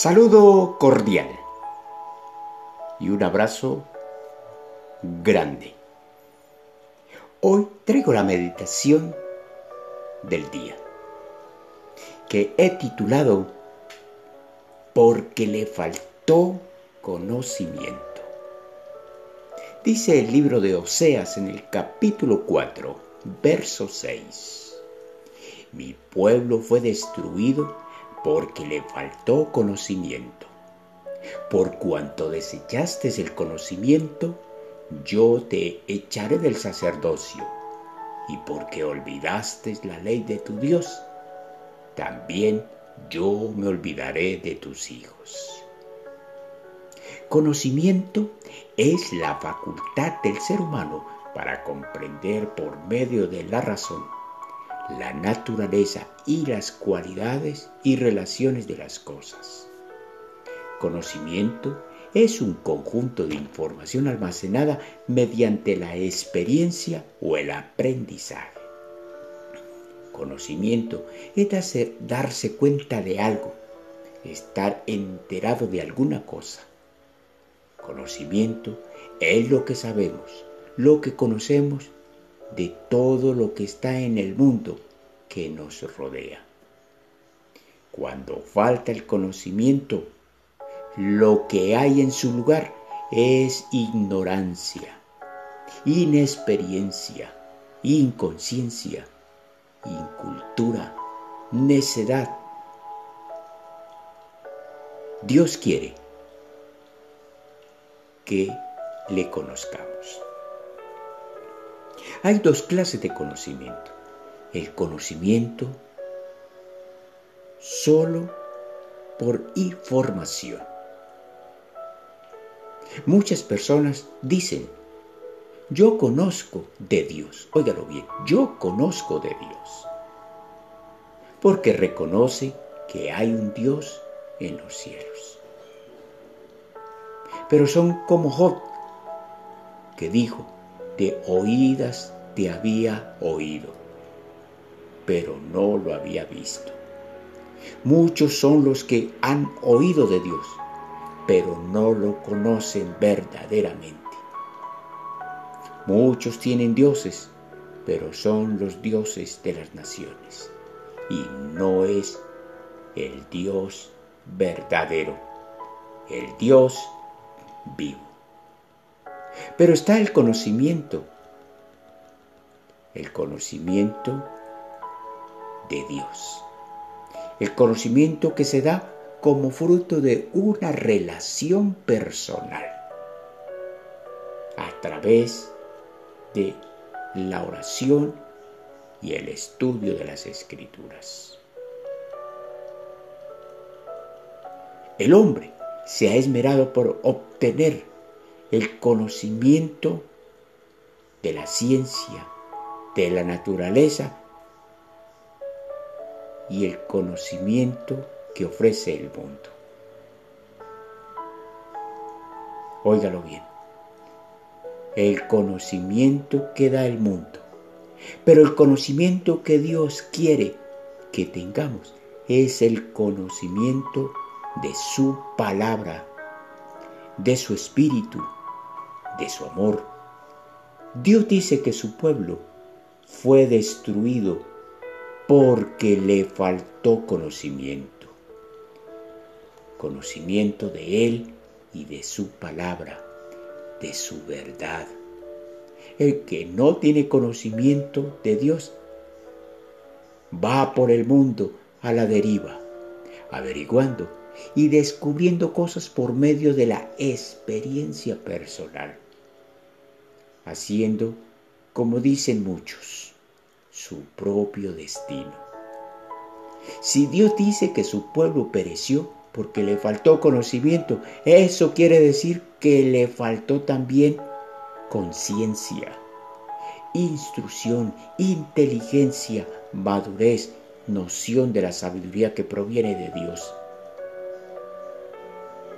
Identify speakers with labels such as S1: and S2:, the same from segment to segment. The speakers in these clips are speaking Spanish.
S1: Saludo cordial y un abrazo grande. Hoy traigo la meditación del día que he titulado Porque le faltó conocimiento. Dice el libro de Oseas en el capítulo 4, verso 6. Mi pueblo fue destruido porque le faltó conocimiento. Por cuanto desechaste el conocimiento, yo te echaré del sacerdocio, y porque olvidaste la ley de tu Dios, también yo me olvidaré de tus hijos. Conocimiento es la facultad del ser humano para comprender por medio de la razón la naturaleza y las cualidades y relaciones de las cosas. Conocimiento es un conjunto de información almacenada mediante la experiencia o el aprendizaje. Conocimiento es darse cuenta de algo, estar enterado de alguna cosa. Conocimiento es lo que sabemos, lo que conocemos de todo lo que está en el mundo que nos rodea. Cuando falta el conocimiento, lo que hay en su lugar es ignorancia, inexperiencia, inconsciencia, incultura, necedad. Dios quiere que le conozcamos. Hay dos clases de conocimiento. El conocimiento solo por información. Muchas personas dicen, yo conozco de Dios. Óigalo bien, yo conozco de Dios. Porque reconoce que hay un Dios en los cielos. Pero son como Job, que dijo, de oídas te había oído, pero no lo había visto. Muchos son los que han oído de Dios, pero no lo conocen verdaderamente. Muchos tienen dioses, pero son los dioses de las naciones, y no es el Dios verdadero, el Dios vivo. Pero está el conocimiento, el conocimiento de Dios, el conocimiento que se da como fruto de una relación personal. A través de la oración y el estudio de las escrituras. El hombre se ha esmerado por obtener el conocimiento de la ciencia, de la naturaleza y el conocimiento que ofrece el mundo. Óigalo bien, el conocimiento que da el mundo, pero el conocimiento que Dios quiere que tengamos es el conocimiento de su palabra, de su espíritu, de su amor. Dios dice que su pueblo fue destruido porque le faltó conocimiento conocimiento de Él y de su palabra, de su verdad. El que no tiene conocimiento de Dios va por el mundo a la deriva, averiguando y descubriendo cosas por medio de la experiencia personal, haciendo, como dicen muchos, su propio destino. Si Dios dice que su pueblo pereció, porque le faltó conocimiento. Eso quiere decir que le faltó también conciencia, instrucción, inteligencia, madurez, noción de la sabiduría que proviene de Dios.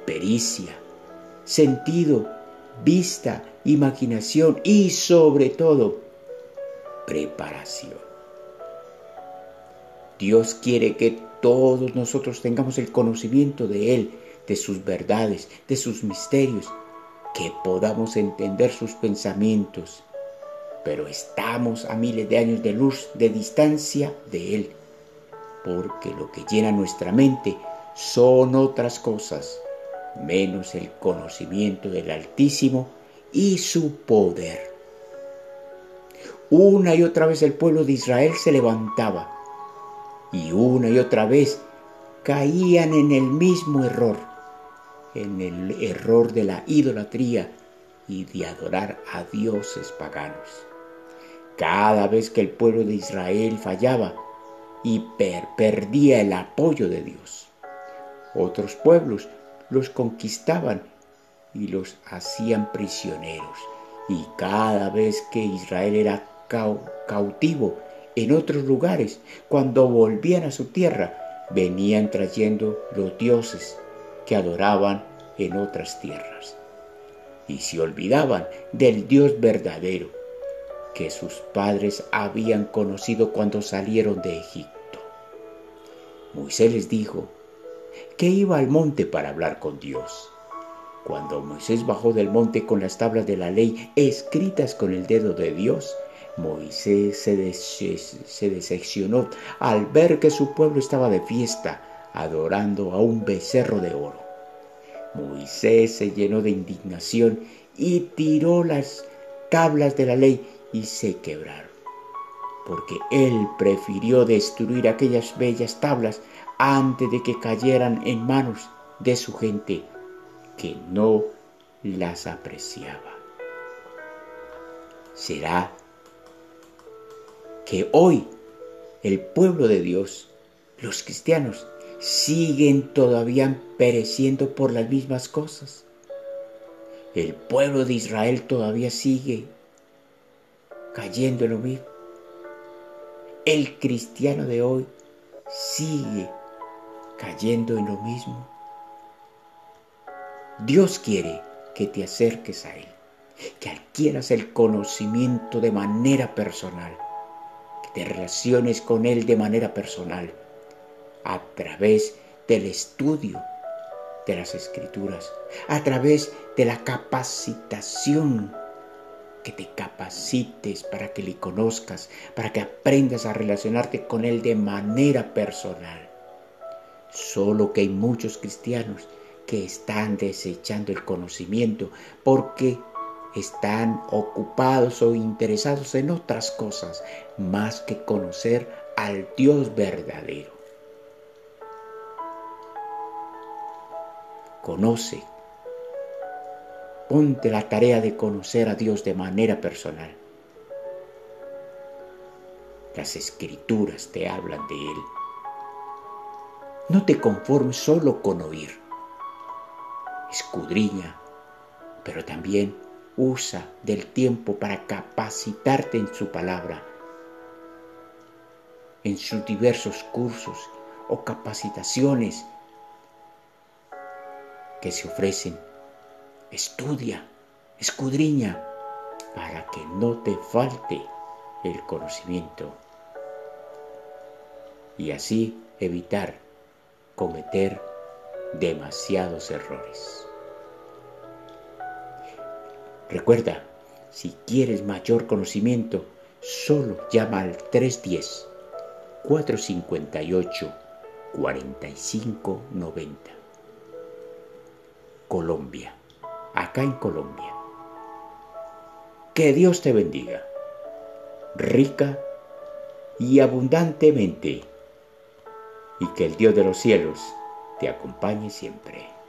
S1: Pericia, sentido, vista, imaginación y sobre todo preparación. Dios quiere que todos nosotros tengamos el conocimiento de Él, de sus verdades, de sus misterios, que podamos entender sus pensamientos. Pero estamos a miles de años de luz de distancia de Él, porque lo que llena nuestra mente son otras cosas, menos el conocimiento del Altísimo y su poder. Una y otra vez el pueblo de Israel se levantaba y una y otra vez caían en el mismo error, en el error de la idolatría y de adorar a dioses paganos. Cada vez que el pueblo de Israel fallaba y perdía el apoyo de Dios, otros pueblos los conquistaban y los hacían prisioneros. Y cada vez que Israel era cautivo en otros lugares, cuando volvían a su tierra, venían trayendo los dioses que adoraban en otras tierras. Y se olvidaban del Dios verdadero que sus padres habían conocido cuando salieron de Egipto. Moisés les dijo que iba al monte para hablar con Dios. Cuando Moisés bajó del monte con las tablas de la ley escritas con el dedo de Dios, Moisés se, decepcionó al ver que su pueblo estaba de fiesta, adorando a un becerro de oro. Moisés se llenó de indignación y tiró las tablas de la ley y se quebraron, porque él prefirió destruir aquellas bellas tablas antes de que cayeran en manos de su gente que no las apreciaba. Será que hoy el pueblo de Dios, los cristianos, siguen todavía pereciendo por las mismas cosas. El pueblo de Israel todavía sigue cayendo en lo mismo. El cristiano de hoy sigue cayendo en lo mismo. Dios quiere que te acerques a Él, que adquieras el conocimiento de manera personal, que te relaciones con Él de manera personal, a través del estudio de las escrituras, a través de la capacitación, que te capacites para que le conozcas, para que aprendas a relacionarte con Él de manera personal. Solo que hay muchos cristianos que están desechando el conocimiento porque están ocupados o interesados en otras cosas más que conocer al Dios verdadero. Conoce, ponte la tarea de conocer a Dios de manera personal. Las escrituras te hablan de Él. No te conformes solo con oír escudriña, pero también usa del tiempo para capacitarte en su palabra, en sus diversos cursos o capacitaciones que se ofrecen. Estudia, escudriña, para que no te falte el conocimiento y así evitar cometer demasiados errores. Recuerda, si quieres mayor conocimiento, solo llama al 310-458-4590. Colombia, acá en Colombia. Que Dios te bendiga, rica y abundantemente, y que el Dios de los cielos te acompañe siempre.